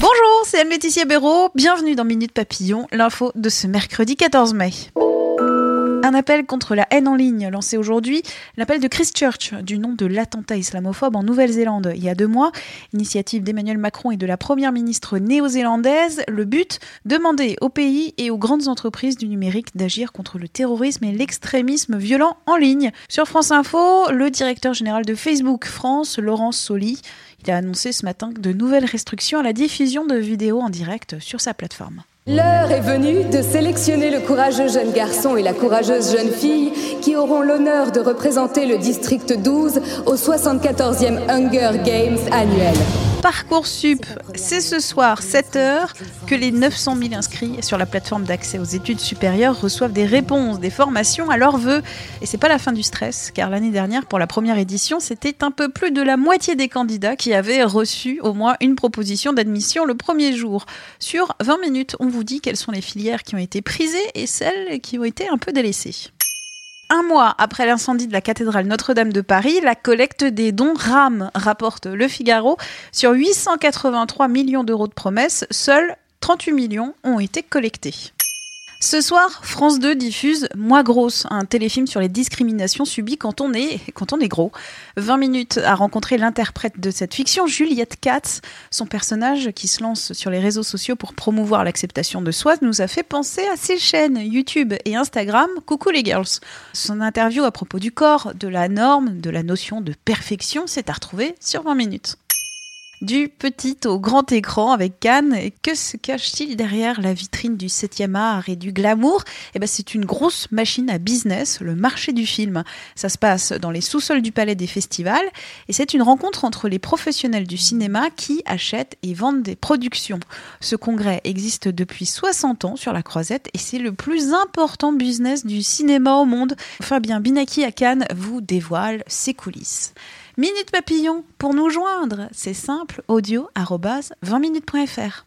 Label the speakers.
Speaker 1: Bonjour, c'est Anne-Laetitia Béraud. Bienvenue dans Minute Papillon, l'info de ce mercredi 14 mai. Un appel contre la haine en ligne lancé aujourd'hui, l'appel de Christchurch, du nom de l'attentat islamophobe en Nouvelle-Zélande il y a deux mois, initiative d'Emmanuel Macron et de la première ministre néo-zélandaise. Le but, demander au pays et aux grandes entreprises du numérique d'agir contre le terrorisme et l'extrémisme violent en ligne. Sur France Info, le directeur général de Facebook France, Laurence Soli, il a annoncé ce matin de nouvelles restrictions à la diffusion de vidéos en direct sur sa plateforme.
Speaker 2: L'heure est venue de sélectionner le courageux jeune garçon et la courageuse jeune fille qui auront l'honneur de représenter le district 12 au 74e Hunger Games annuel.
Speaker 1: Parcoursup, c'est ce soir 7h que les 900 000 inscrits sur la plateforme d'accès aux études supérieures reçoivent des réponses, des formations à leurs vœux. Et c'est pas la fin du stress, car l'année dernière, pour la première édition, c'était un peu plus de la moitié des candidats qui avaient reçu au moins une proposition d'admission le premier jour. Sur 20 minutes, on vous dit quelles sont les filières qui ont été prisées et celles qui ont été un peu délaissées un mois après l'incendie de la cathédrale Notre-Dame de Paris, la collecte des dons rame, rapporte Le Figaro. Sur 883 millions d'euros de promesses, seuls 38 millions ont été collectés. Ce soir, France 2 diffuse Moi grosse, un téléfilm sur les discriminations subies quand on est, gros. 20 minutes à rencontrer l'interprète de cette fiction, Juliette Katz. Son personnage, qui se lance sur les réseaux sociaux pour promouvoir l'acceptation de soi, nous a fait penser à ses chaînes YouTube et Instagram Coucou les girls. Son interview à propos du corps, de la norme, de la notion de perfection, c'est à retrouver sur 20 minutes du petit au grand écran avec Cannes. Et que se cache-t-il derrière la vitrine du 7e art et du glamour? Eh ben, c'est une grosse machine à business, le marché du film. Ça se passe dans les sous-sols du palais des festivals et c'est une rencontre entre les professionnels du cinéma qui achètent et vendent des productions. Ce congrès existe depuis 60 ans sur la Croisette et c'est le plus important business du cinéma au monde. Fabien Binaki à Cannes vous dévoile ses coulisses. Minute Papillon, pour nous joindre, c'est simple, audio 20minutes.fr.